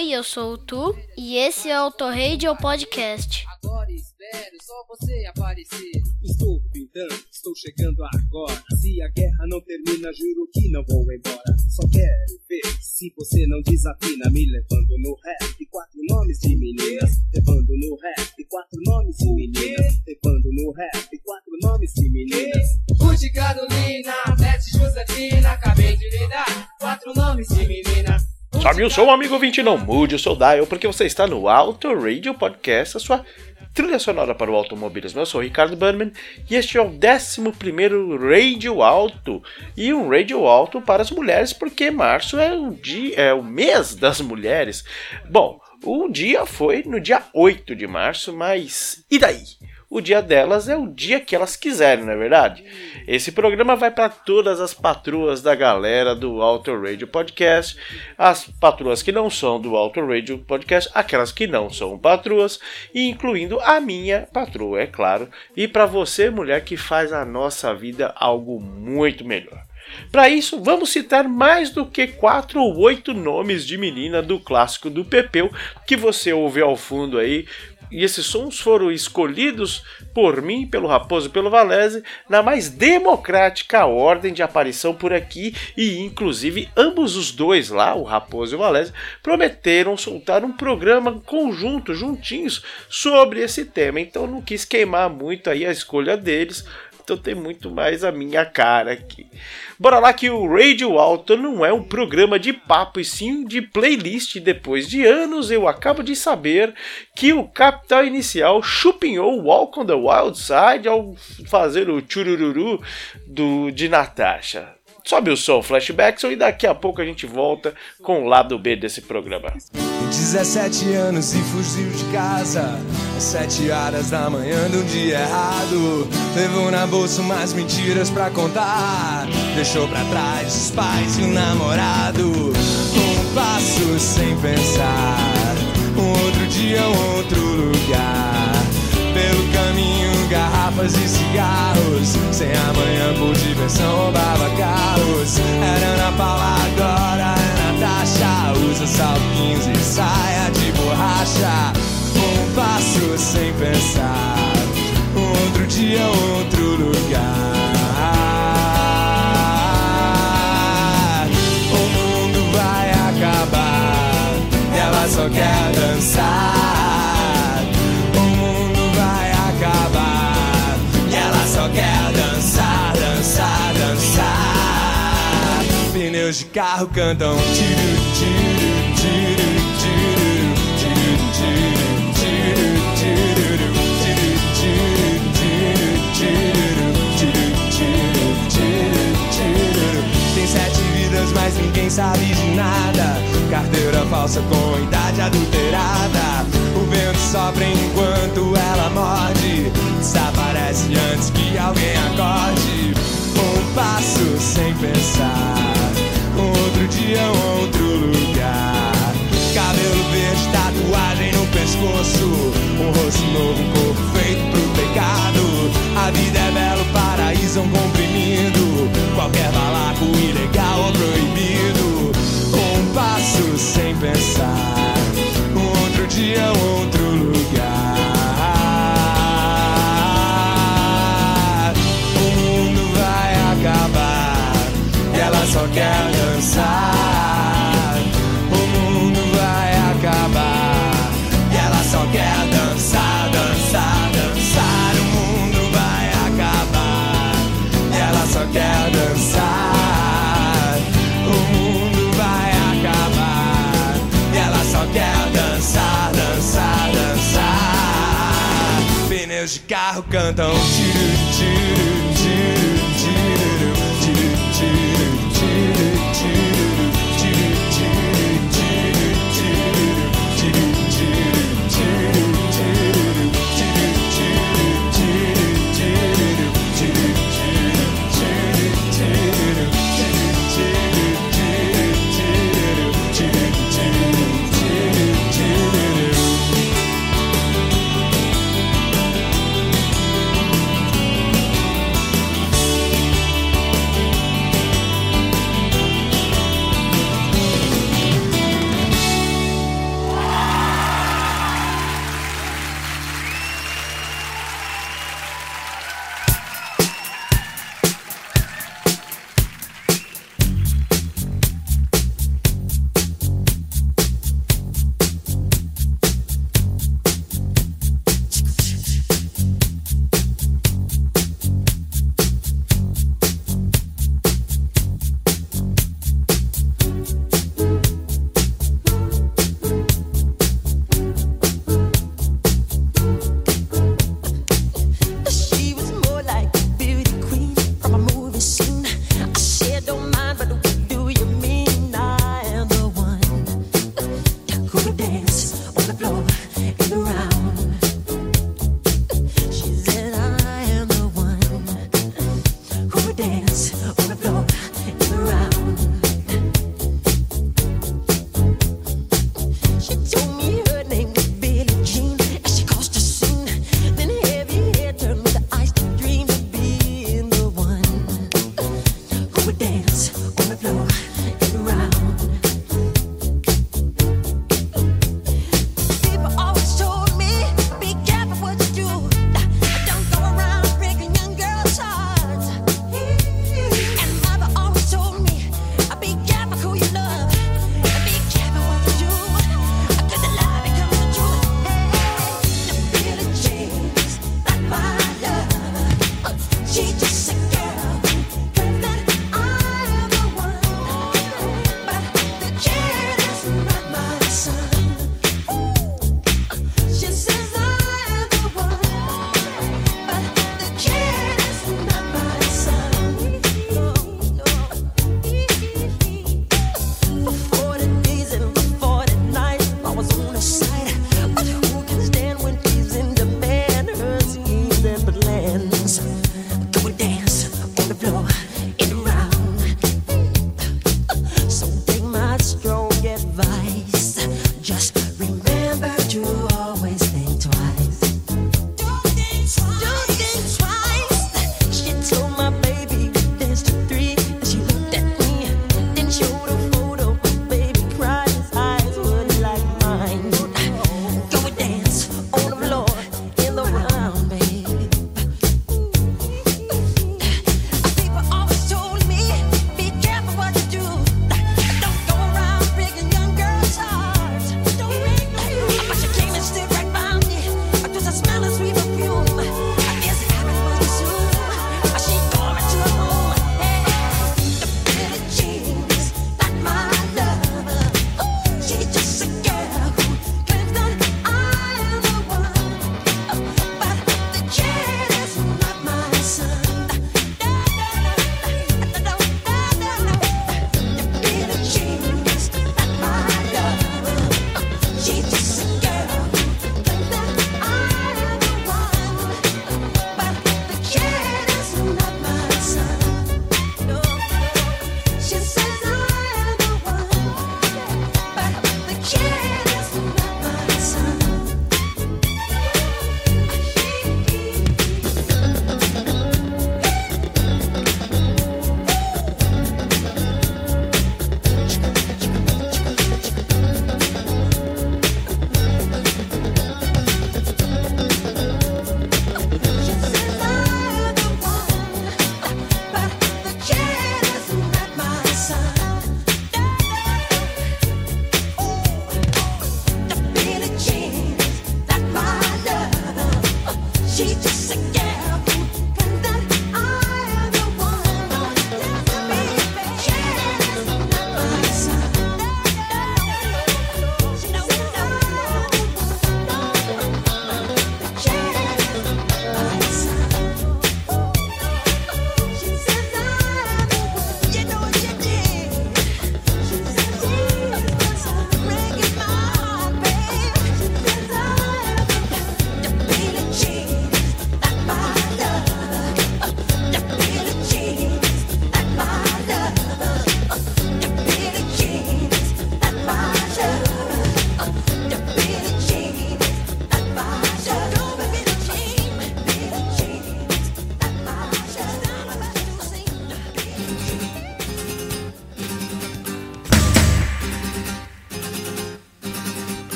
Oi, eu sou o Tu e esse é o Torradio Podcast. Agora espero só você aparecer. Estou pintando, estou chegando agora. Se a guerra não termina, juro que não vou embora. Só quero ver se você não desafina. Me levando no rap, quatro nomes de meninas. Levando no rap, quatro nomes de meninas. Levando no rap, quatro nomes de meninas. Ruth Carolina, Beth Josefina. Acabei de lhe dar quatro nomes de meninas. Sobe o som, amigo ouvinte, não mude o seu dial, porque você está no Auto Radio Podcast, a sua trilha sonora para o automobilismo. Eu sou o Ricardo Burman e este é o 11 Radio Alto. E um Radio Alto para as mulheres, porque março é o, dia, é o mês das mulheres. Bom, o dia foi no dia 8 de março, mas e daí? O dia delas é o dia que elas quiserem, não é verdade? Esse programa vai para todas as patroas da galera do Auto Radio Podcast, as patroas que não são do Auto Radio Podcast, aquelas que não são patroas, e incluindo a minha patroa, é claro, e para você, mulher, que faz a nossa vida algo muito melhor. Para isso, vamos citar mais do que quatro ou oito nomes de menina do clássico do Pepeu que você ouve ao fundo aí e esses sons foram escolhidos por mim, pelo Raposo e pelo Valese, na mais democrática ordem de aparição por aqui, e inclusive ambos os dois lá, o Raposo e o Valese, prometeram soltar um programa conjunto, juntinhos, sobre esse tema. Então não quis queimar muito aí a escolha deles, então tem muito mais a minha cara aqui. Bora lá que o Radio Alto não é um programa de papo e sim de playlist. Depois de anos eu acabo de saber que o Capital Inicial chupinhou Walk on the Wild Side ao fazer o churururu do, de Natasha. Sobe o som, flashbacks, e daqui a pouco a gente volta com o lado B desse programa. 17 anos e fugiu de casa. Às 7 horas da manhã do dia errado. Levou na bolsa umas mentiras pra contar. Deixou pra trás os pais e o namorado. Um passo sem pensar. Um outro dia, um outro lugar caminho, garrafas e cigarros. Sem amanhã por diversão, roubava carros. Era Ana Paula, agora é Natasha Usa salto 15 e saia de borracha. Um passo sem pensar outro dia, outro lugar. O mundo vai acabar E ela só quer dançar De carro cantam. Tem sete vidas, mas ninguém sabe de nada. Carteira falsa com idade adulterada. O vento sopra enquanto ela morde. Desaparece antes que alguém acorde. Um passo sem pensar. Pescoço. Um rosto novo, um corpo feito pro pecado. A vida é belo, paraíso é um comprimido. Qualquer balaco, ilegal ou proibido. Um passo sem pensar. De carro cantam. Tiro, tiro, tiro, tiro, tiro, tiro, She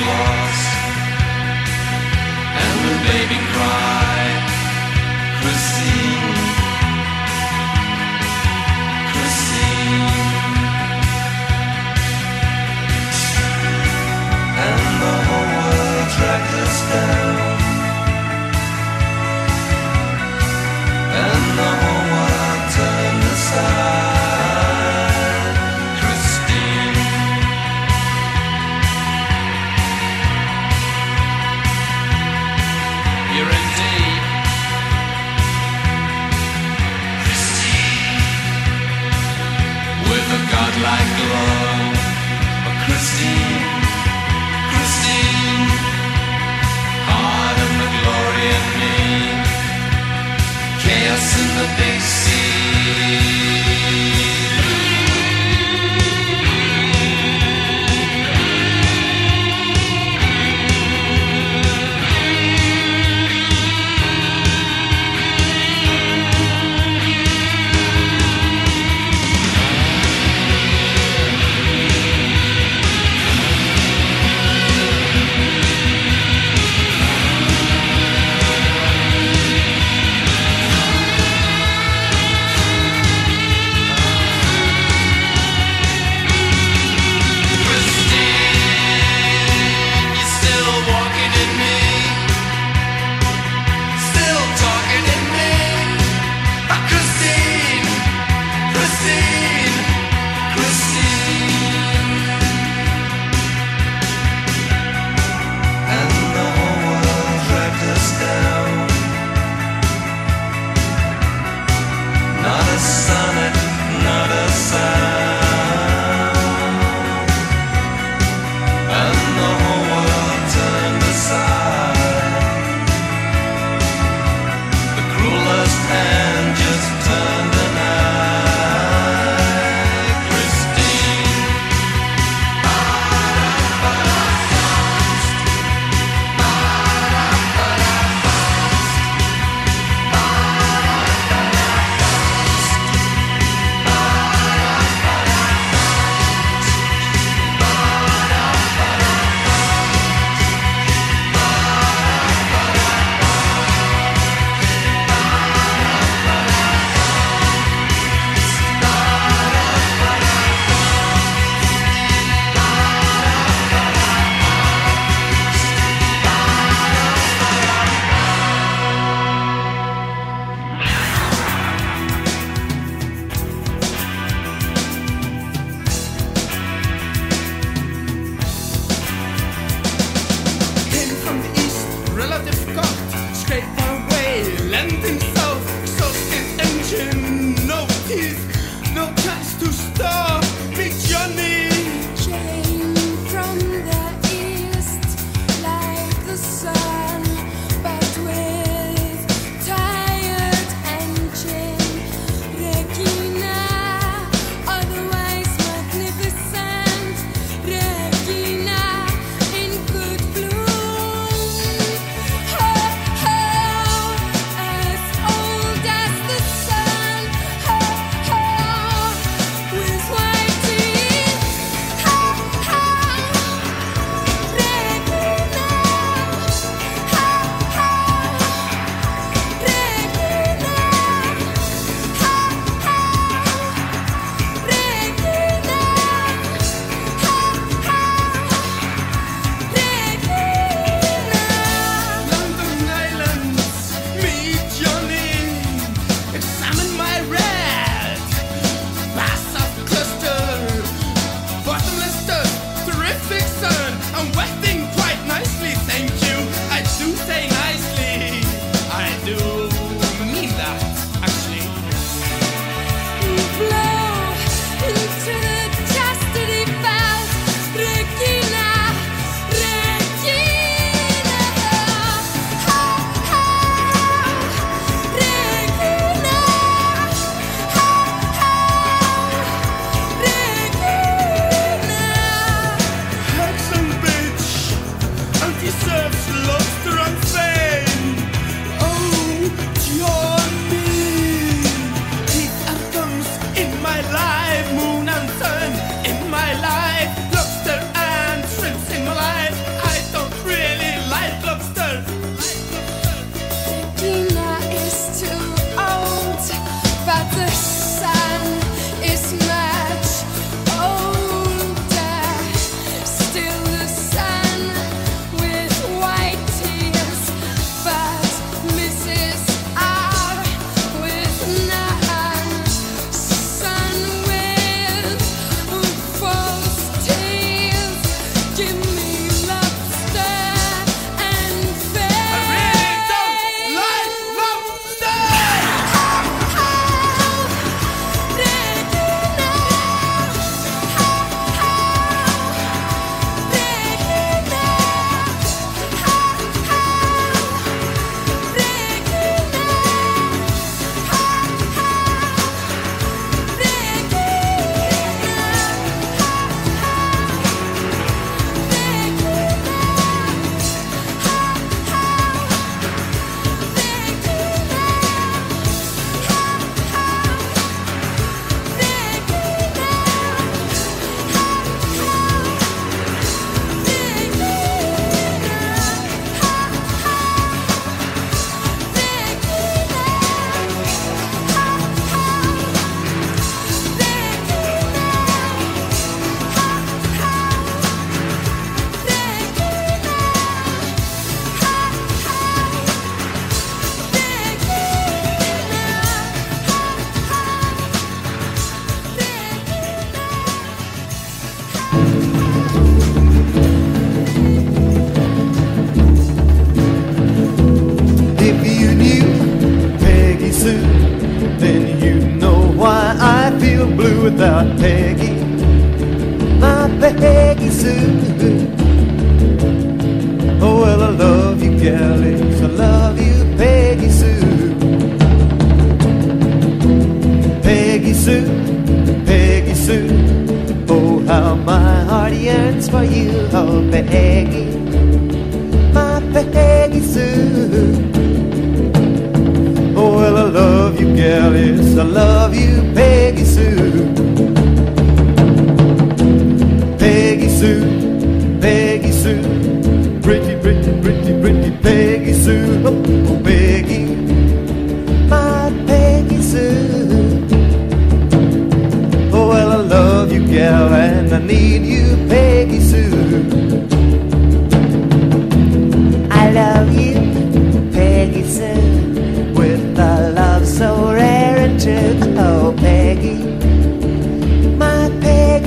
lost.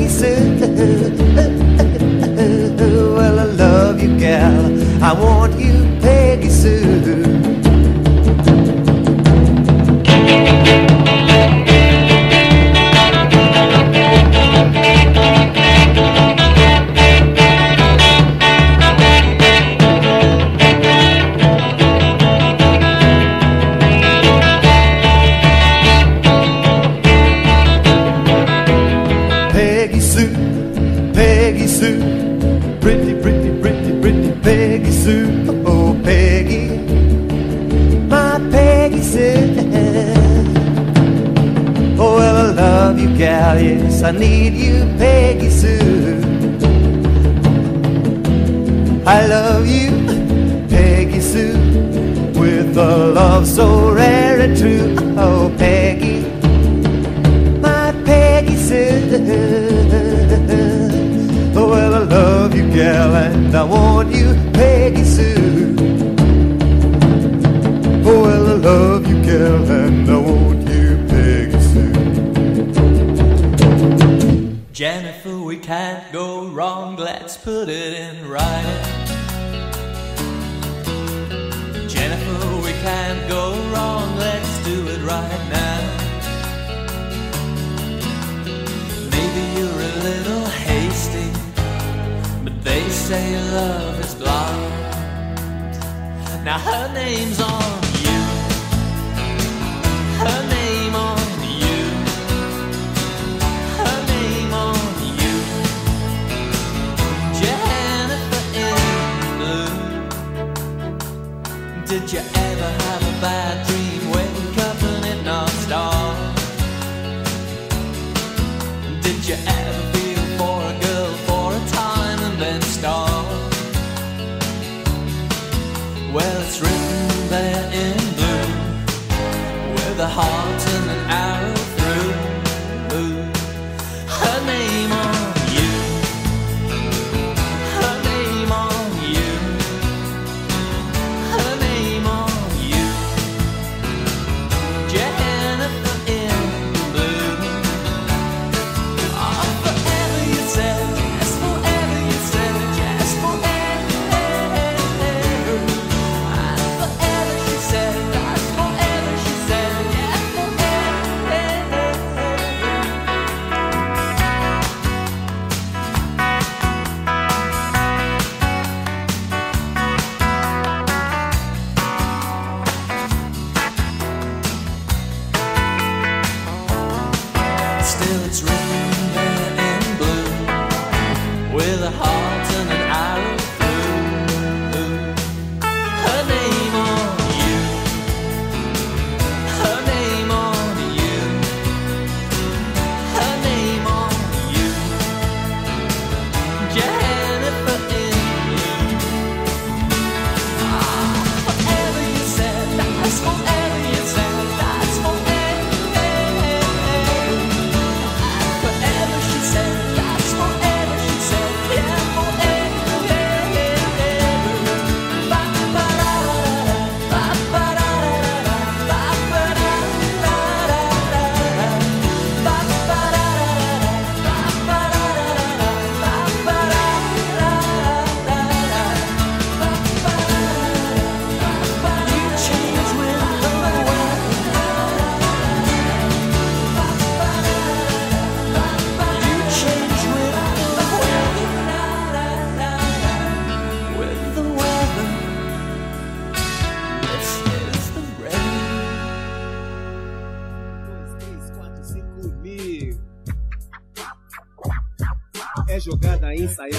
places. well, I love you, gal. I want you, Peggy Sue.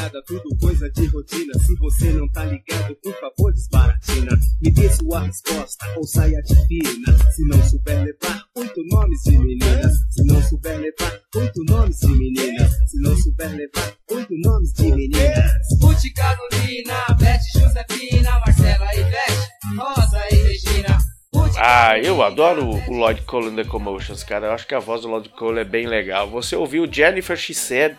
Ensaiada, tudo coisa de rotina. Se você não tá ligado, por favor, desbaratina. Me dê sua resposta ou saia de fina. Se não souber levar oito nomes de meninas. Se não souber levar oito nomes de meninas. Se não souber levar oito nomes de meninas. Ruth, Carolina, Beth, Josefina, Marcela, Ivete, Rosa e Regina. Ah, eu adoro o Lloyd Cole and the Commotions, cara. Eu acho que a voz do Lloyd Cole é bem legal. Você ouviu Jennifer She Said,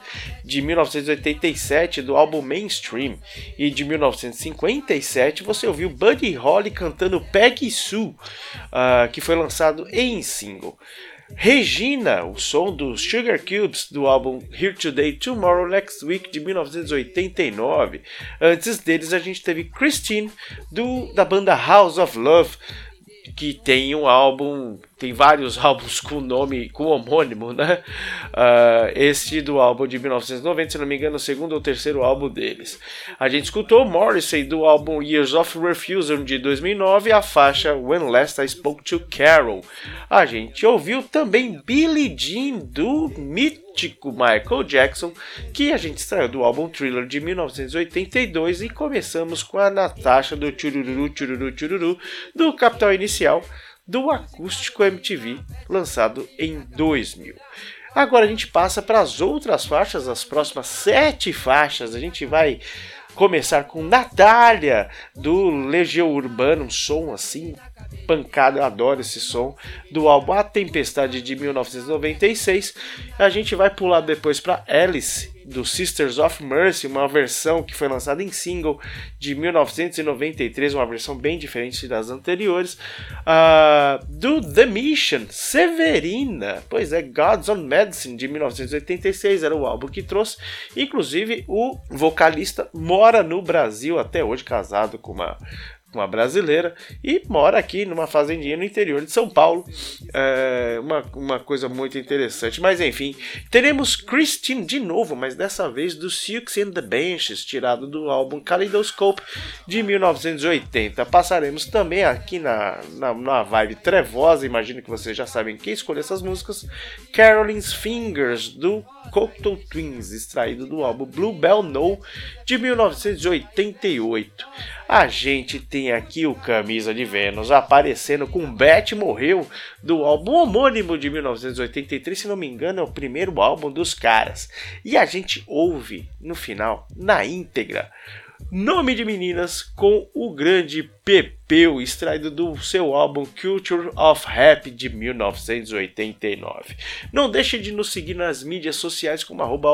de 1987, do álbum Mainstream. E de 1957, você ouviu Buddy Holly cantando Peggy Sue, ah, que foi lançado em single. Regina, o som dos Sugar Cubes do álbum Here Today, Tomorrow, Next Week de 1989. Antes deles a gente teve Christine do da banda House of Love, que tem um álbum, tem vários álbuns com nome, com homônimo, né? Ah, este do álbum de 1990, se não me engano, o segundo ou terceiro álbum deles. A gente escutou Morrissey do álbum Years of Refusal de 2009, a faixa When Last I Spoke to Carol. A gente ouviu também Billie Jean do mítico Michael Jackson, que a gente extraiu do álbum Thriller de 1982 e começamos com a Natasha do Chururu Chururu Chururu do Capital Inicial do Acústico MTV, lançado em 2000. Agora a gente passa para as outras faixas, as próximas sete faixas. A gente vai começar com Natália do Legião Urbana, um som assim pancada, eu adoro esse som do álbum A Tempestade de 1996. A gente vai pular depois para Alice do Sisters of Mercy, uma versão que foi lançada em single de 1993, uma versão bem diferente das anteriores. Ah, do The Mission, Severina, pois é, Gods on Medicine de 1986 era o álbum que trouxe. Inclusive, o vocalista mora no Brasil até hoje, casado com uma uma brasileira e mora aqui numa fazendinha no interior de São Paulo. É uma, uma coisa muito interessante. Mas enfim, teremos Christine de novo, mas dessa vez do Silks and the Benches, tirado do álbum Kaleidoscope de 1980. Passaremos também aqui na, na, na vibe trevosa, imagino que vocês já sabem quem escolheu essas músicas. Caroline's Fingers do Cocteau Twins, extraído do álbum Bluebell No de 1988. A gente tem aqui o Camisa de Vênus aparecendo com Beth Morreu do álbum homônimo de 1983, se não me engano, é o primeiro álbum dos caras. E a gente ouve no final, na íntegra, Nome de Meninas com o grande Pepeu, extraído do seu álbum Culture of Rap de 1989. Não deixe de nos seguir nas mídias sociais como arroba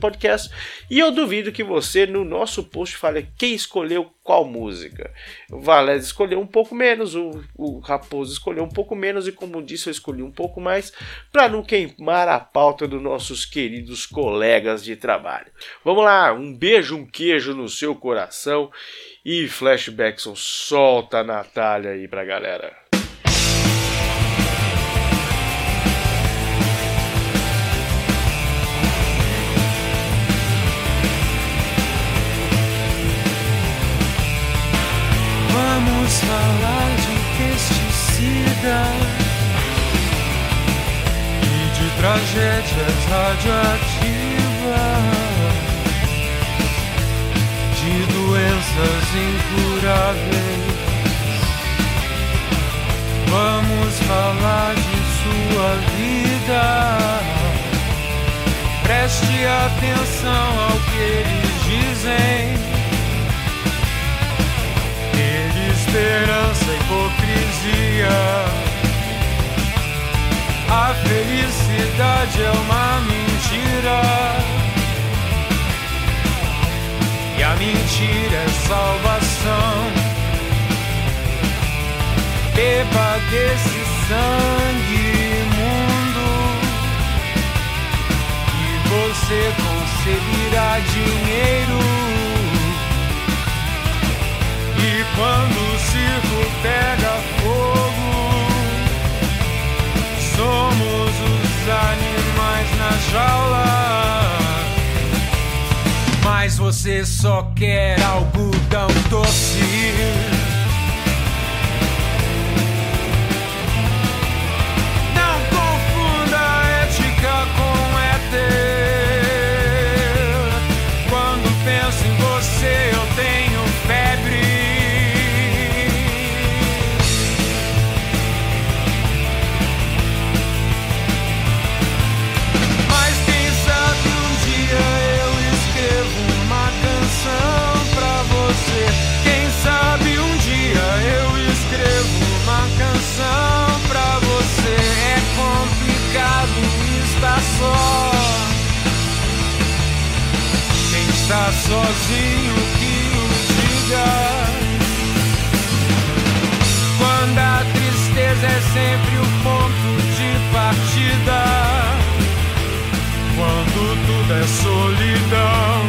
Podcast e eu duvido que você no nosso post fale quem escolheu qual música. O Valéz escolheu um pouco menos, o, o Raposo escolheu um pouco menos e como disse eu escolhi um pouco mais para não queimar a pauta dos nossos queridos colegas de trabalho. Vamos lá, um beijo, um queijo no seu coração e Flashbackson solta a Natália aí pra galera. Vamos falar de pesticida e de tragédias radioativas, de doenças incuráveis. Vamos falar de sua vida. Preste atenção ao que eles dizem. Esperança, hipocrisia. A felicidade é uma mentira. E a mentira é salvação. Beba desse sangue imundo. E você conseguirá dinheiro. Quando o circo pega fogo, somos os animais na jaula. Mas você só quer algodão doce. Sozinho que o diga. Quando a tristeza é sempre o ponto de partida. Quando tudo é solidão.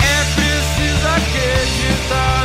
É preciso acreditar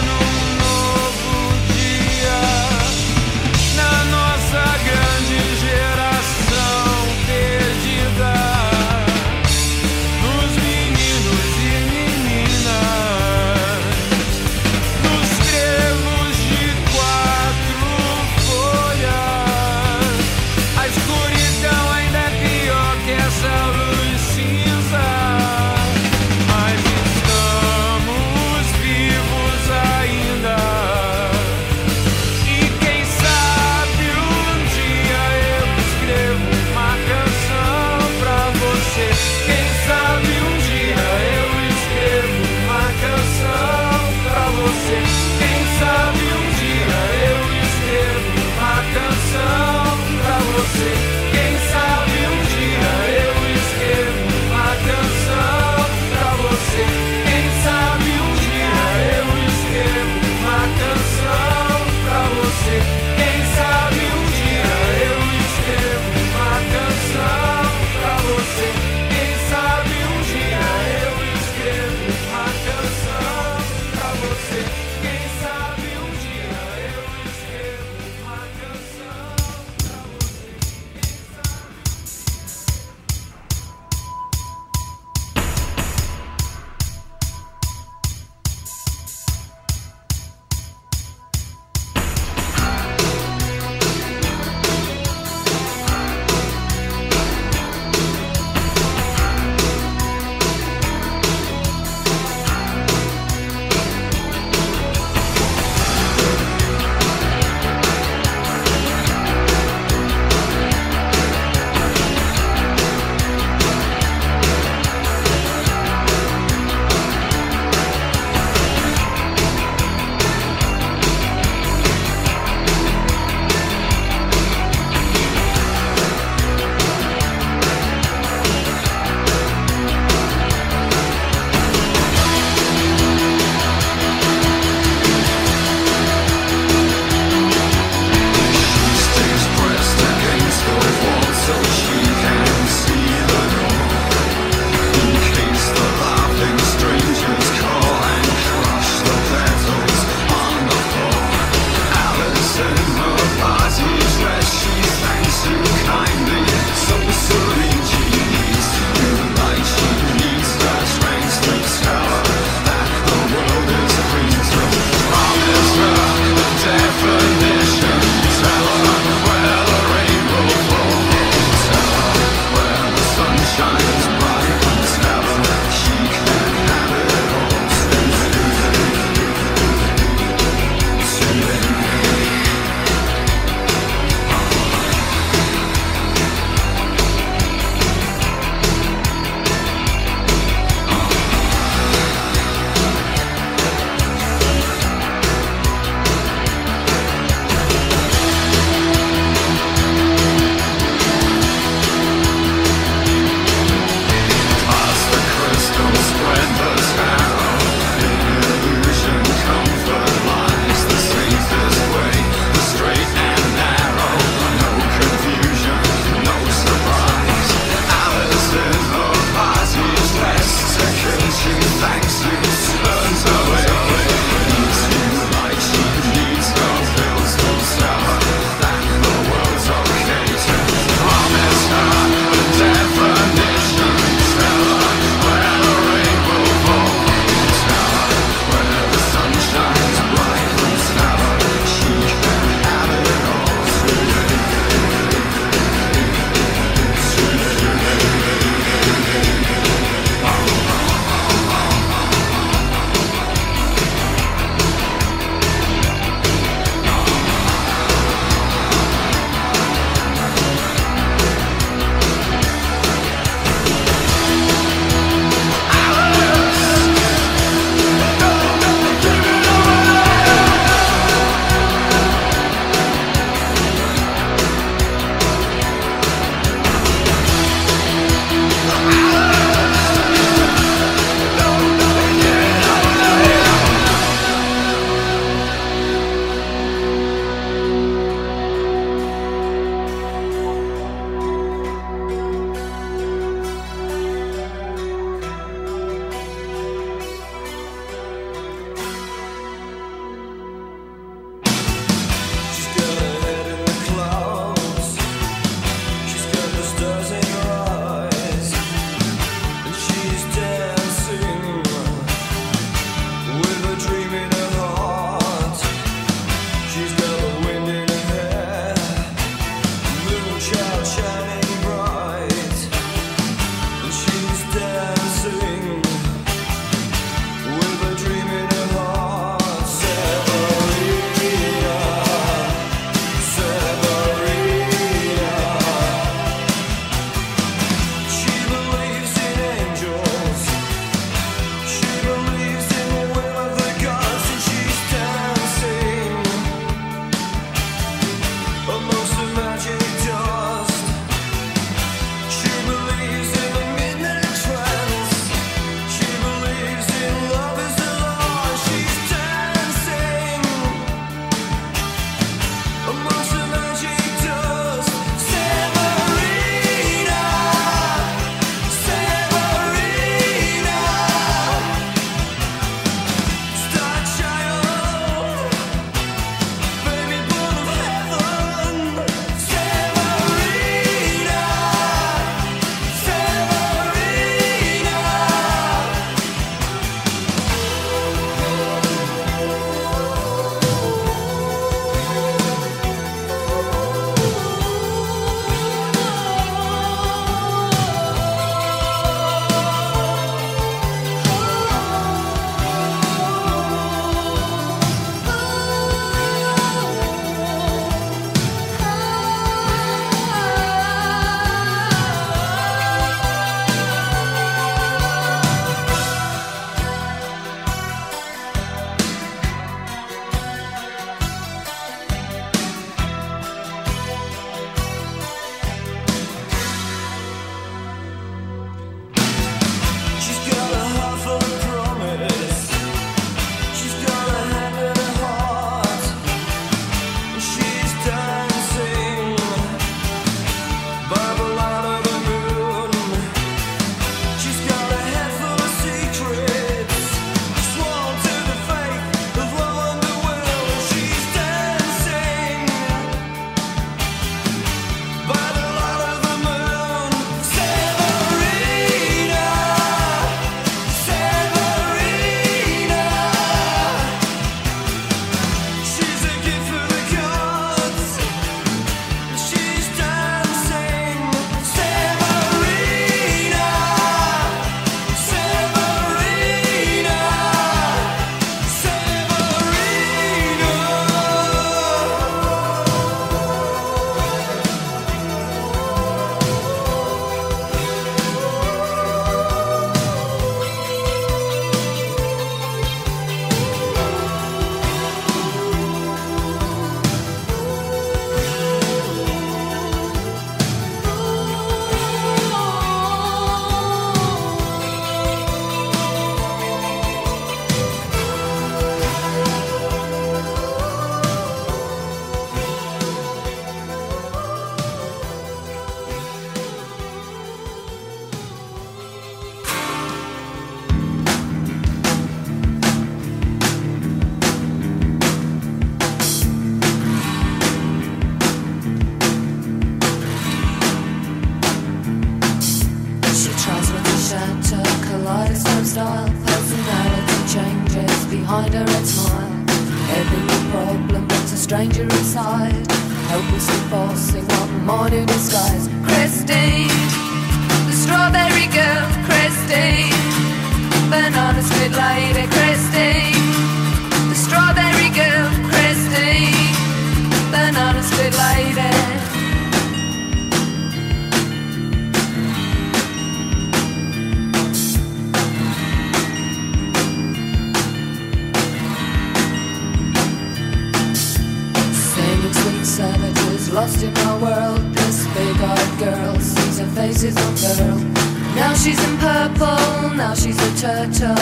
Now she's in purple, now she's a turtle.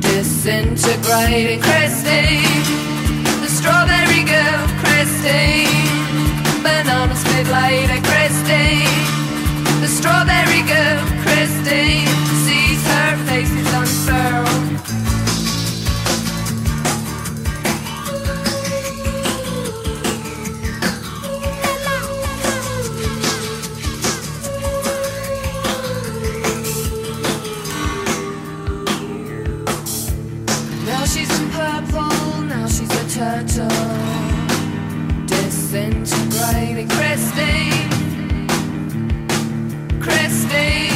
Disintegrating Christine, the strawberry girl Christine, banana split later Christine, the strawberry girl Christine sees her face is unfurled. Christine, Christine.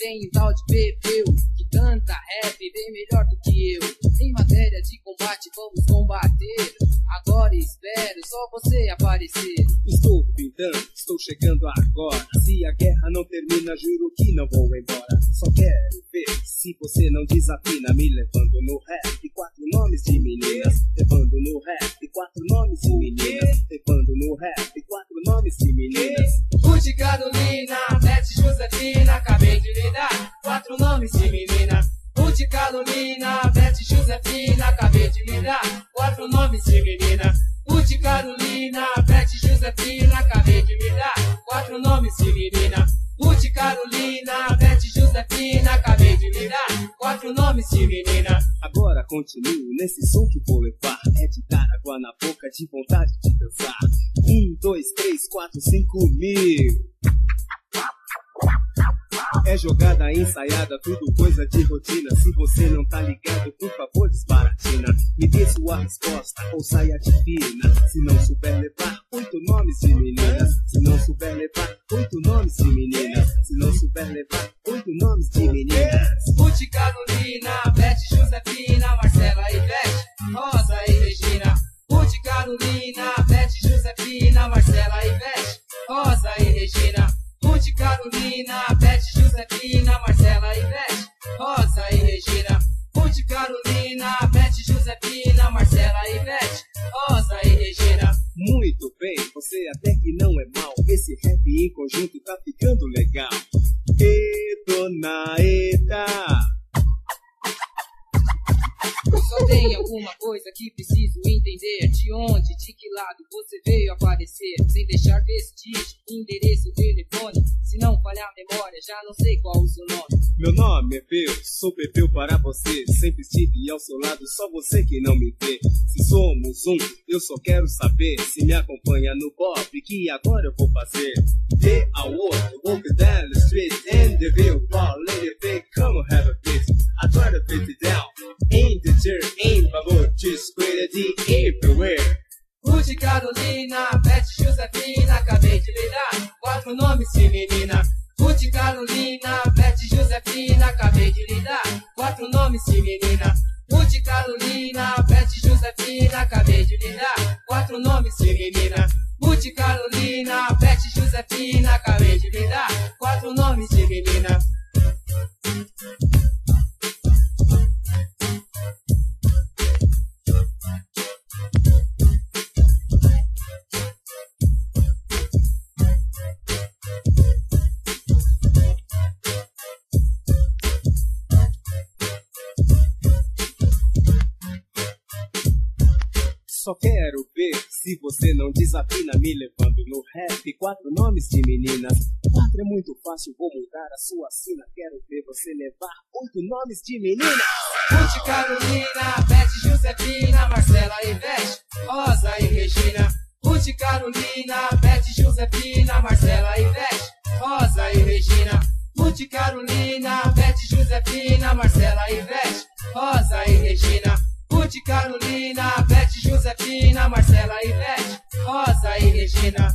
Tem um tal de Pepeu que canta rap bem melhor do que eu. Em matéria de combate, vamos combater. Agora espero só você aparecer. Estou pintando, estou chegando agora. Se a guerra não termina, juro que não vou embora. Só quero ver se você não desafina, me levando no rap. Quatro nomes de meninas, levando no rap. Quatro nomes de meninas, levando no rap. Nomes de meninas. Ruth Carolina, Beth Josefina, acabei de dar quatro nomes de menina. Ruth Carolina, Beth Josefina, acabei de dar quatro nomes de menina. Ruth Carolina, Beth Josefina, acabei de dar quatro nomes de menina. Ruth Carolina, Beth Josefina, acabei de dar quatro nomes de menina. Agora continuo nesse som que vou levar. É de dar água na boca, de vontade de dançar. Um, dois, três, quatro, cinco mil. É jogada ensaiada, tudo coisa de rotina. Se você não tá ligado, por favor, desbaratina. Me dê sua resposta ou saia de fina. Se não souber levar oito nomes de meninas. Se não souber levar oito nomes de meninas. Se não souber levar oito nomes de meninas. Ruth Carolina, Beth Josefina, Marcela e Beth, Rosa e Regina. Ruth Carolina, Josefina, Marcela e Beth, Rosa e Regina. Ruth Carolina, Beth Josefina, Marcela e Beth, Rosa e Regina. Ruth Carolina, Beth Josefina, Marcela e Beth, Rosa e Regina. Muito bem, você até que não é mal. Esse rap em conjunto tá ficando legal. E dona Eta. Só tem alguma coisa que preciso entender? De onde, de que lado você veio aparecer? Sem deixar vestígio, endereço, telefone Se não falhar a memória, já não sei qual o seu nome. Meu nome é Peu, sou Pepeu para você. Sempre estive ao seu lado, só você que não me vê. Se somos um, eu só quero saber. Se me acompanha no pop, que agora eu vou fazer. Day I walk, walk down the street And the view, ball, lady, come on, have a fit I try to fit it down in the chair, in just square the everywhere. Ruth Carolina, Beth Josefina, acabei de lhe dar quatro nomes de menina. Ruth Carolina, Beth Josefina, acabei de lhe dar quatro nomes de menina. Ruth Carolina, Beth Josefina, acabei de lhe dar quatro nomes de menina. Ruth Carolina, Beth Josefina, acabei de lhe dar quatro nomes de não desafina me levando no rap. Quatro nomes de meninas. Quatro é muito fácil, vou mudar a sua sina. Quero ver você levar oito nomes de meninas. Ruth Carolina, Beth Josefina, Marcela e Beth, Rosa e Regina. Ruth Carolina, Beth Josefina, Marcela e Beth, Rosa e Regina. Ruth Carolina, Beth Josefina, Marcela e Beth, Rosa e Regina. Ruth Carolina, Beth Josefina, Marcela e Beth, Rosa e Regina.